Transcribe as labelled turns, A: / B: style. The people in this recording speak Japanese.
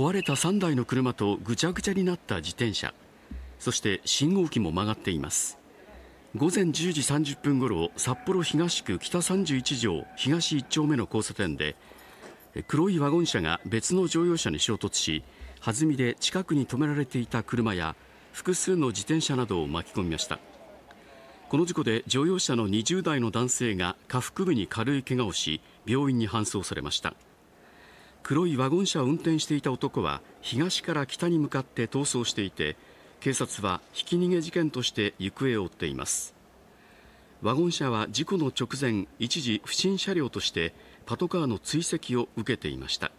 A: 壊れた3台の車とぐちゃぐちゃになった自転車。そして信号機も曲がっています。午前10時30分ごろ札幌東区北31条東1丁目の交差点で黒いワゴン車が別の乗用車に衝突し弾みで近くに止められていた車や複数の自転車などを巻き込みました。この事故で乗用車の20代の男性が下腹部に軽い怪我をし病院に搬送されました。黒いワゴン車を運転していた男は東から北に向かって逃走していて警察はひき逃げ事件として行方を追っています。ワゴン車は事故の直前一時不審車両としてパトカーの追跡を受けていました。